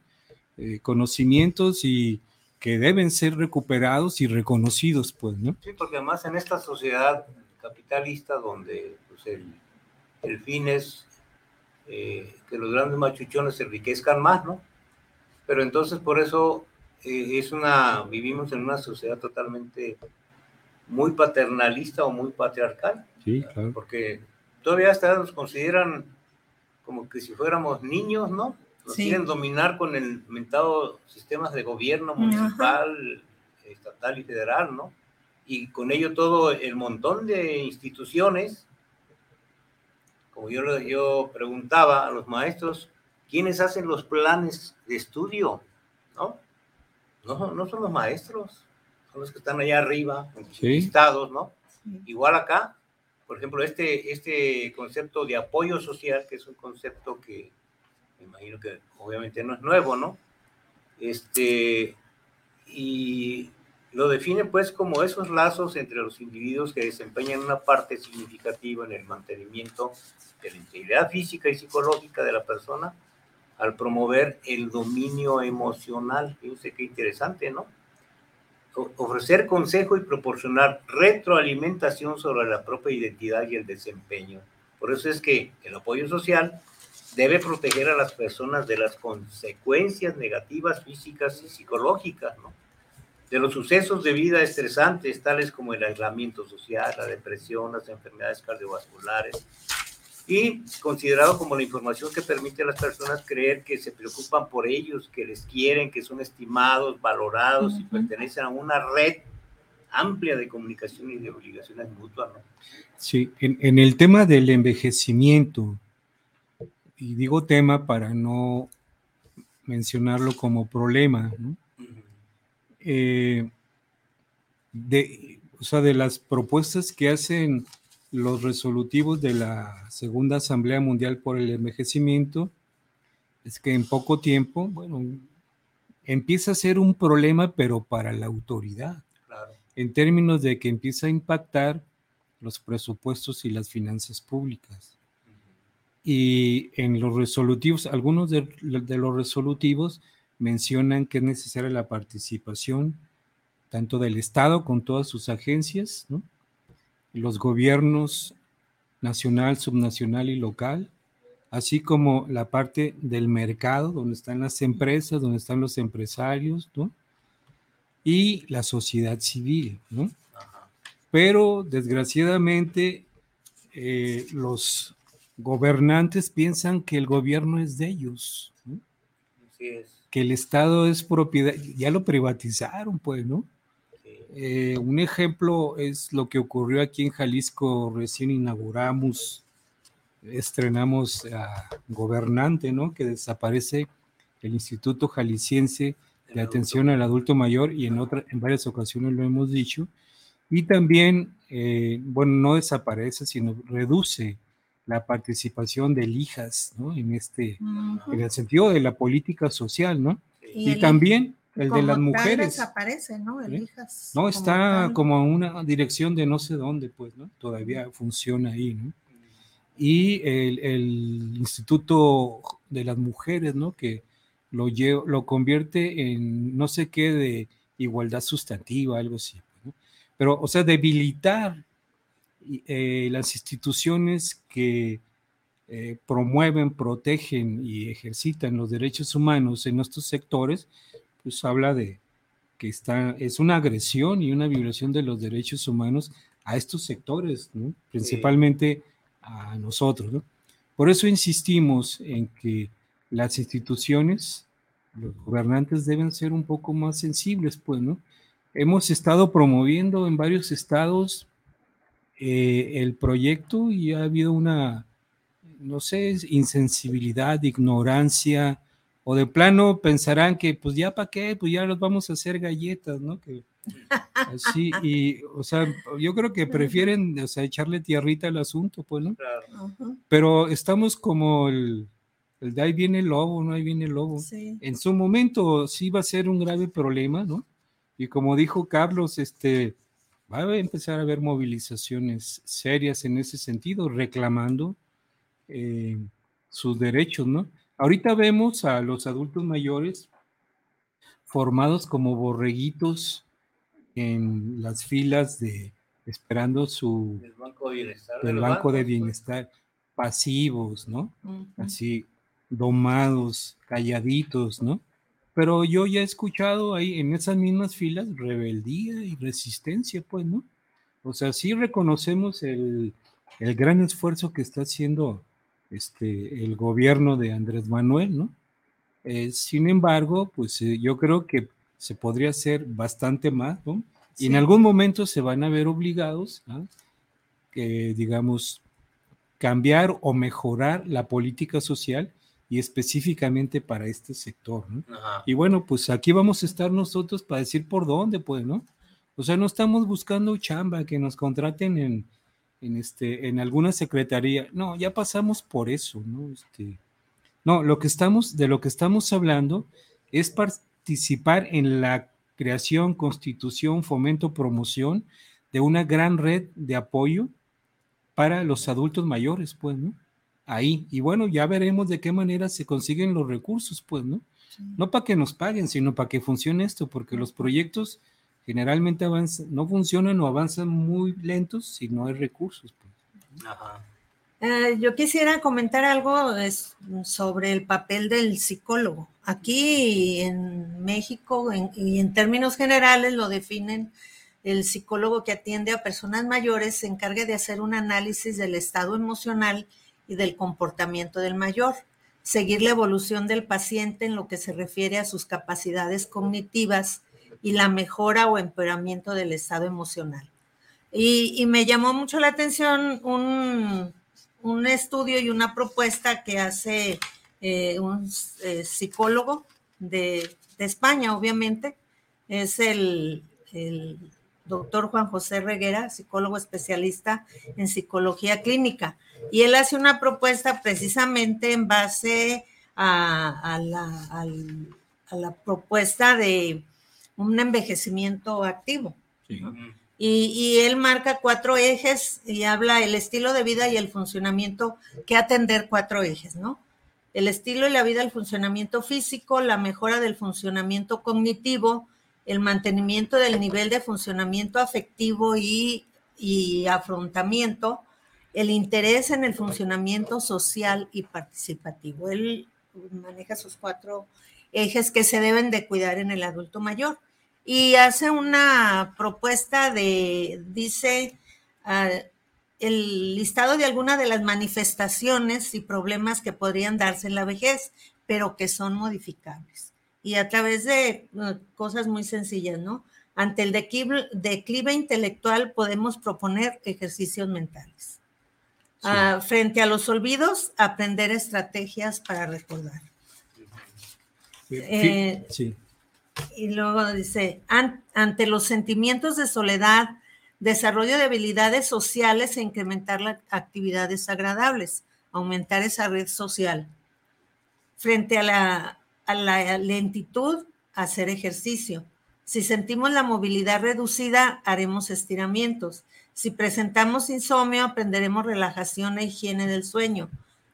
Eh, conocimientos y que deben ser recuperados y reconocidos, pues, ¿no? Sí, porque además en esta sociedad capitalista donde pues, el, el fin es eh, que los grandes machuchones se enriquezcan más, ¿no? Pero entonces por eso eh, es una, vivimos en una sociedad totalmente muy paternalista o muy patriarcal. Sí, claro. Porque todavía hasta nos consideran como que si fuéramos niños, ¿no? Nos quieren dominar con el mentado sistemas de gobierno municipal, estatal y federal, ¿no? Y con ello todo el montón de instituciones, como yo, yo preguntaba a los maestros, ¿quiénes hacen los planes de estudio? ¿No? No, no son los maestros, son los que están allá arriba, en sí. estados, ¿no? Igual acá, por ejemplo, este, este concepto de apoyo social, que es un concepto que me imagino que obviamente no es nuevo, ¿no? Este, y lo define pues como esos lazos entre los individuos que desempeñan una parte significativa en el mantenimiento de la integridad física y psicológica de la persona al promover el dominio emocional. Fíjense qué interesante, ¿no? Ofrecer consejo y proporcionar retroalimentación sobre la propia identidad y el desempeño. Por eso es que el apoyo social debe proteger a las personas de las consecuencias negativas físicas y psicológicas, ¿no? de los sucesos de vida estresantes, tales como el aislamiento social, la depresión, las enfermedades cardiovasculares, y considerado como la información que permite a las personas creer que se preocupan por ellos, que les quieren, que son estimados, valorados y pertenecen a una red amplia de comunicación y de obligaciones mutuas. ¿no? Sí, en, en, el tema del envejecimiento, y digo tema para no mencionarlo como problema, ¿no? eh, de, o sea, de las propuestas que hacen los resolutivos de la Segunda Asamblea Mundial por el Envejecimiento es que en poco tiempo, bueno, empieza a ser un problema, pero para la autoridad. en términos de que empieza a impactar los presupuestos y las finanzas públicas. Y en los resolutivos, algunos de, los resolutivos mencionan que es necesaria la participación tanto del Estado con todas sus agencias, los gobiernos nacional, subnacional y local, así como la parte del mercado, donde están las empresas, donde están los empresarios, y la sociedad civil, ¿no? Pero desgraciadamente eh, los gobernantes piensan que el gobierno es de ellos, que el Estado es propiedad, ya lo privatizaron, pues, ¿no? Eh, un ejemplo es lo que ocurrió aquí en Jalisco, recién inauguramos, estrenamos a gobernante, ¿no? Que desaparece el Instituto Jalisciense de Atención al Adulto Mayor y en, otra, en varias ocasiones lo hemos dicho, y también, eh, bueno, no desaparece, sino reduce la participación de hijas, ¿no? En este, en el sentido de la política social, ¿no? Y, también el de las mujeres. desaparece, ¿no? El hijas. No, está como una dirección de no sé dónde, pues, ¿no? Todavía funciona ahí, ¿no? Y el, el, Instituto de las Mujeres, ¿no? Que lo, lo convierte en no sé qué de igualdad sustantiva, algo así. Pero, o sea, debilitar eh, las instituciones que eh, promueven, protegen y ejercitan los derechos humanos en estos sectores, pues habla de que está, es una agresión y una violación de los derechos humanos a estos sectores, principalmente a nosotros. Por eso insistimos en que las instituciones, los gobernantes deben ser un poco más sensibles, pues, ¿no? Hemos estado promoviendo en varios estados eh, el proyecto y ha habido una, no sé, insensibilidad, ignorancia, o de plano pensarán que pues ya para qué, pues ya los vamos a hacer galletas, ¿no? Que, así, y, o sea, yo creo que prefieren, o sea, echarle tierrita al asunto, pues, ¿no? Pero estamos como el, el de ahí viene el lobo, ¿no? Ahí viene el lobo. En su momento sí va a ser un grave problema, ¿no? Y como dijo Carlos, este, va a empezar a haber movilizaciones serias en ese sentido, reclamando eh, sus derechos, ¿no? Ahorita vemos a los adultos mayores formados como borreguitos en las filas de esperando su el banco de bienestar, del banco de pues. bienestar pasivos, ¿no? Así domados, calladitos, ¿no? Pero yo ya he escuchado ahí en esas mismas filas rebeldía y resistencia, pues, ¿no? O sea, sí reconocemos el, gran esfuerzo que está haciendo este, el gobierno de Andrés Manuel, ¿no? Eh, sin embargo, pues eh, yo creo que se podría hacer bastante más, ¿no? Y en algún momento se van a ver obligados a, que, digamos, cambiar o mejorar la política social y específicamente para este sector, ¿no? Y bueno, pues aquí vamos a estar nosotros para decir por dónde, pues, ¿no? O sea, no estamos buscando chamba, que nos contraten en, en, este, en alguna secretaría. No, ya pasamos por eso, ¿no? Este, no, lo que estamos, de lo que estamos hablando es participar en la creación, constitución, fomento, promoción de una gran red de apoyo para los adultos mayores, pues, ¿no? ahí. Y bueno, ya veremos de qué manera se consiguen los recursos, pues, ¿no? No para que nos paguen, sino para que funcione esto, porque los proyectos generalmente avanzan, no funcionan o avanzan muy lentos si no hay recursos. Pues. Eh, yo quisiera comentar algo sobre el papel del psicólogo. Aquí en México y en términos generales lo definen el psicólogo que atiende a personas mayores se encarga de hacer un análisis del estado emocional y del comportamiento del mayor, seguir la evolución del paciente en lo que se refiere a sus capacidades cognitivas y la mejora o empeoramiento del estado emocional. Y, me llamó mucho la atención un, estudio y una propuesta que hace eh, un eh, psicólogo de, España, obviamente, es el doctor Juan José Reguera, psicólogo especialista en psicología clínica. Y él hace una propuesta precisamente en base a, la, propuesta de un envejecimiento activo. Y, y, él marca cuatro ejes y habla el estilo de vida y el funcionamiento, que atender cuatro ejes, ¿no? El estilo y la vida, el funcionamiento físico, la mejora del funcionamiento cognitivo, el mantenimiento del nivel de funcionamiento afectivo y, y afrontamiento, el interés en el funcionamiento social y participativo. Él maneja esos cuatro ejes que se deben de cuidar en el adulto mayor y hace una propuesta de, dice, uh, el listado de algunas de las manifestaciones y problemas que podrían darse en la vejez, pero que son modificables. Y a través de uh, cosas muy sencillas, ¿no? Ante el declive, declive intelectual podemos proponer ejercicios mentales. Sí. Uh, frente a los olvidos, aprender estrategias para recordar. Eh, sí. Y luego dice, an, ante los sentimientos de soledad, desarrollo de habilidades sociales e incrementar las actividades agradables, aumentar esa red social. Frente a la, a la lentitud, hacer ejercicio. Si sentimos la movilidad reducida, haremos estiramientos. Si presentamos insomnio, aprenderemos relajación e higiene del sueño.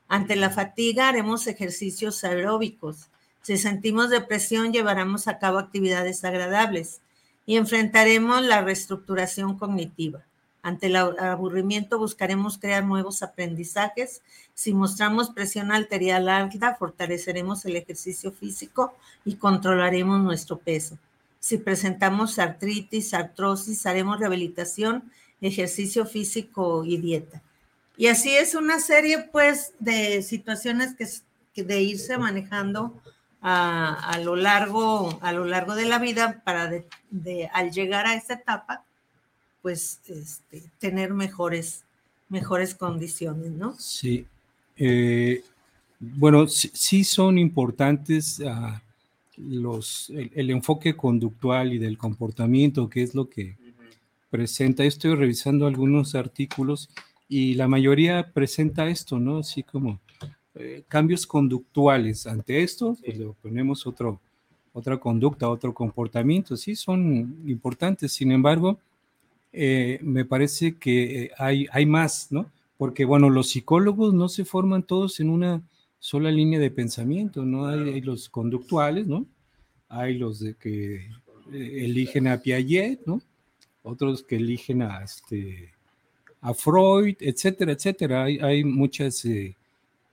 Ante la fatiga, haremos ejercicios aeróbicos. Si sentimos depresión, llevaremos a cabo actividades agradables y enfrentaremos la reestructuración cognitiva. Ante el aburrimiento buscaremos crear nuevos aprendizajes. Si mostramos presión arterial alta, fortaleceremos el ejercicio físico y controlaremos nuestro peso. Si presentamos artritis, artrosis, haremos rehabilitación, ejercicio físico y dieta. Y así es una serie, pues, de situaciones que, de irse manejando a, a, lo largo, a lo largo de la vida para de, de, al llegar a esa etapa, pues este, tener mejores, mejores condiciones, ¿no? Sí. Eh, bueno, sí, sí, son importantes uh, los, el, el, enfoque conductual y del comportamiento, que es lo que presenta. Estoy revisando algunos artículos y la mayoría presenta esto, ¿no? Así como eh, cambios conductuales. Ante esto, pues le ponemos otro, otra conducta, otro comportamiento. Sí, son importantes. Sin embargo, eh, me parece que eh, hay, hay más, ¿no? Porque, bueno, los psicólogos no se forman todos en una sola línea de pensamiento, ¿no? Hay, hay los conductuales, ¿no? Hay los de que eligen a Piaget, ¿no? Otros que eligen a, este, a Freud, etcétera, etcétera. Hay, hay muchas eh,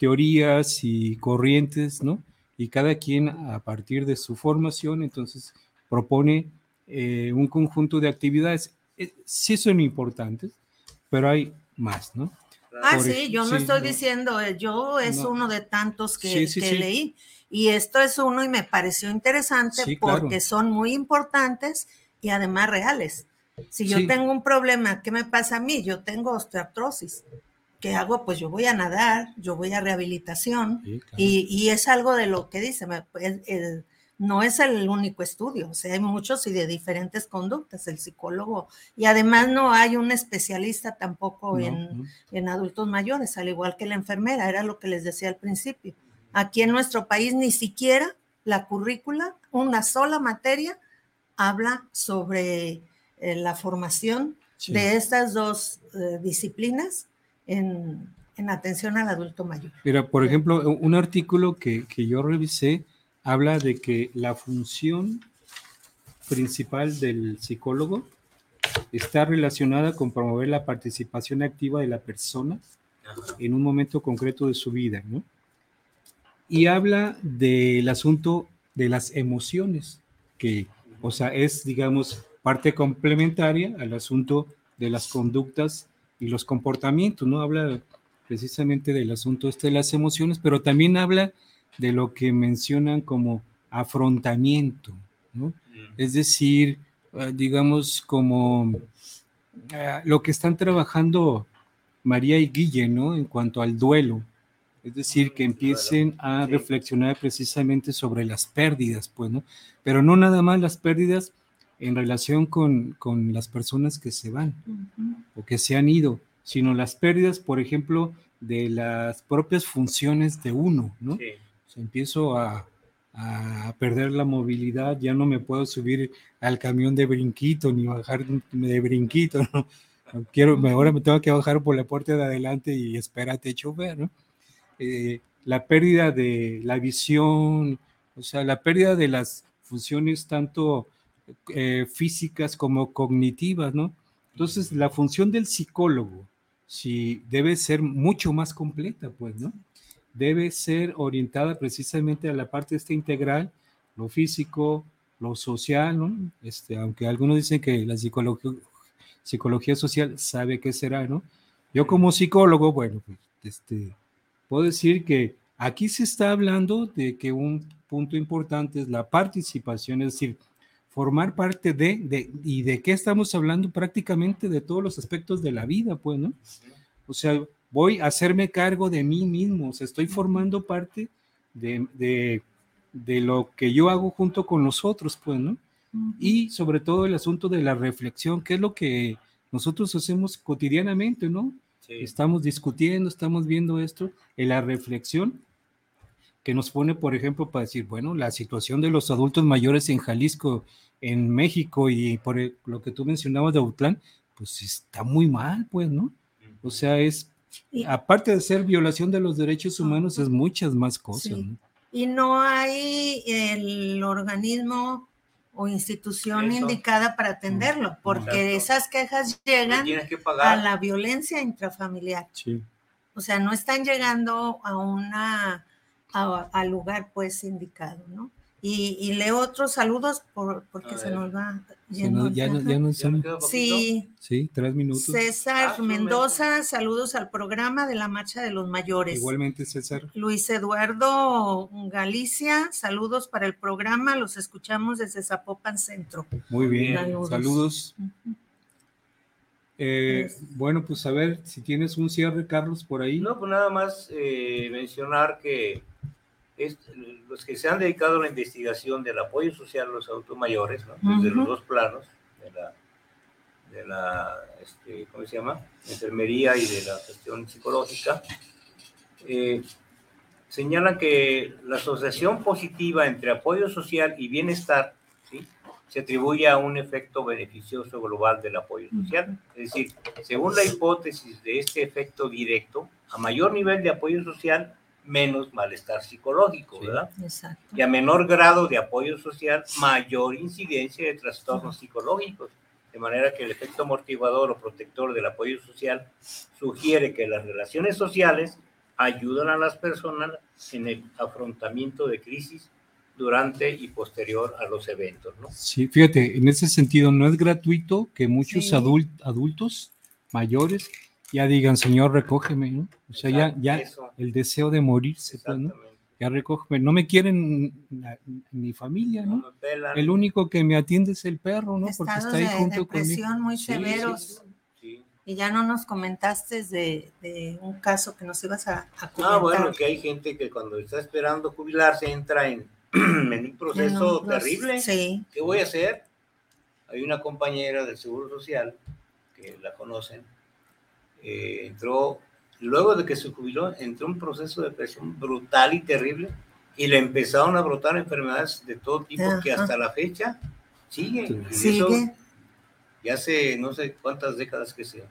teorías y corrientes, ¿no? Y cada quien a partir de su formación, entonces propone eh, un conjunto de actividades. Eh, sí son importantes, pero hay más, ¿no? Ah, Por sí, yo no sí, estoy no. diciendo, eh, yo es no. uno de tantos que, sí, que leí. Y esto es uno y me pareció interesante porque claro. son muy importantes y además reales. Si yo tengo un problema, ¿qué me pasa a mí? Yo tengo osteoartrosis. ¿Qué hago? Pues yo voy a nadar, yo voy a rehabilitación sí, claro. y, y, es algo de lo que dice, el, el, no es el único estudio, o sea, hay muchos y de diferentes conductas, el psicólogo, y además no hay un especialista tampoco no, en, no. en adultos mayores, al igual que la enfermera, era lo que les decía al principio. Aquí en nuestro país ni siquiera la currícula, una sola materia, habla sobre eh, la formación sí. de estas dos eh, disciplinas en, en, atención al adulto mayor. Mira, por ejemplo, un artículo que, que yo revisé habla de que la función principal del psicólogo está relacionada con promover la participación activa de la persona en un momento concreto de su vida, ¿no? Y habla del asunto de las emociones, que, o sea, es, digamos, parte complementaria al asunto de las conductas y los comportamientos, ¿no? Habla precisamente del asunto este de las emociones, pero también habla de lo que mencionan como afrontamiento, ¿no? Mm. Es decir, ah, digamos, como uh, lo que están trabajando María y Guille, ¿no? En cuanto al duelo. Es decir, que empiecen a reflexionar precisamente sobre las pérdidas, pues, ¿no? Pero no nada más las pérdidas en relación con, con las personas que se van uh -huh. o que se han ido, sino las pérdidas, por ejemplo, de las propias funciones de uno, ¿no? Sí. O sea, empiezo a, a perder la movilidad, ya no me puedo subir al camión de brinquito ni bajar de brinquito, ¿no? Quiero, ahora me tengo que bajar por la puerta de adelante y espérate, chofer, ¿no? Eh, la pérdida de la visión, o sea, la pérdida de las funciones tanto eh, físicas como cognitivas, ¿no? Entonces, la función del psicólogo, si debe ser mucho más completa, pues, ¿no? Debe ser orientada precisamente a la parte esta integral, lo físico, lo social, ¿no? Este, aunque algunos dicen que la psicología, psicología social sabe qué será, ¿no? Yo como psicólogo, bueno, pues, este, puedo decir que aquí se está hablando de que un punto importante es la participación, es decir, formar parte de, de, y de qué estamos hablando prácticamente de todos los aspectos de la vida, pues, ¿no? O sea, voy a hacerme cargo de mí mismo, o sea, estoy formando parte de, de, de lo que yo hago junto con los otros, pues, ¿no? Y sobre todo el asunto de la reflexión, que es lo que nosotros hacemos cotidianamente, ¿no? Sí. Estamos discutiendo, estamos viendo esto, en la reflexión que nos pone, por ejemplo, para decir, bueno, la situación de los adultos mayores en Jalisco, en México y por el, lo que tú mencionabas de Autlán, pues está muy mal, pues, ¿no? O sea, es, y, aparte de ser violación de los derechos humanos, es muchas más cosas. Sí. ¿no? Y no hay el organismo o institución Eso. indicada para atenderlo, porque Exacto. esas quejas llegan que a la violencia intrafamiliar. Sí. O sea, no están llegando a una al lugar pues indicado, ¿no? Y, y leo otros saludos por, porque se nos va yendo ya, no, ya no ¿Ya? Sí, sí, tres minutos. César Ah, Mendoza, saludos al programa de la Marcha de los Mayores. Igualmente, César. Luis Eduardo Galicia, saludos para el programa, los escuchamos desde Zapopan Centro. Muy bien. Saludos. Saludos. Eh, Pues- bueno, pues a ver si tienes un cierre, Carlos, por ahí. No, pues nada más eh, mencionar que es- los que se han dedicado a la investigación del apoyo social a los adultos mayores, ¿no? desde Ujú. los dos planos, de la, de la este, ¿cómo se llama? Enfermería y de la gestión psicológica, eh, señalan que la asociación positiva entre apoyo social y bienestar ¿sí? se atribuye a un efecto beneficioso global del apoyo social. Es decir, según la hipótesis de este efecto directo, a mayor nivel de apoyo social, menos malestar psicológico, Sí. ¿verdad? Exacto. Y a menor grado de apoyo social, mayor incidencia de trastornos psicológicos. De manera que el efecto amortiguador o protector del apoyo social sugiere que las relaciones sociales ayudan a las personas en el afrontamiento de crisis durante y posterior a los eventos, ¿no? Sí, fíjate, en ese sentido no es gratuito que muchos Sí. adultos mayores ya digan, Señor, recógeme, ¿no? O sea, ya, Exacto, ya eso. el deseo de morirse, pues, ¿no? Exactamente. Ya recógeme. No me quieren la- mi familia, No ¿no? El único que me atiende es el perro, ¿no? Porque está ahí de junto conmigo. depresión muy Sí, severos. sí. Y ya no nos comentaste de, de un caso que nos ibas a, a comentar. Ah, bueno, que hay gente que cuando está esperando jubilarse entra en, en un proceso proce- terrible. Sí, ¿Qué voy a hacer? Hay una compañera del Seguro Social, que la conocen, eh, entró, luego de que se jubiló, entró en un proceso de depresión brutal y terrible y le empezaron a brotar enfermedades de todo tipo que Ajá. hasta la fecha siguen. Sí. Y eso sigue, ya hace no sé cuántas décadas que se,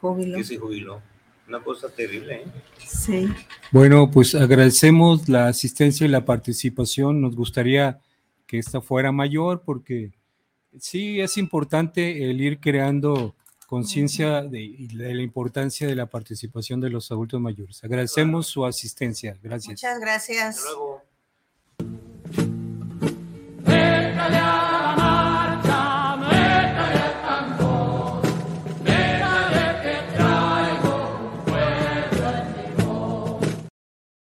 júbilo. que se jubiló. Una cosa terrible, ¿eh? Sí, Bueno, pues agradecemos la asistencia y la participación. Nos gustaría que esta fuera mayor porque sí es importante el ir creando conciencia de, de la importancia de la participación de los adultos mayores. Agradecemos su asistencia. Gracias. muchas gracias. Hasta luego.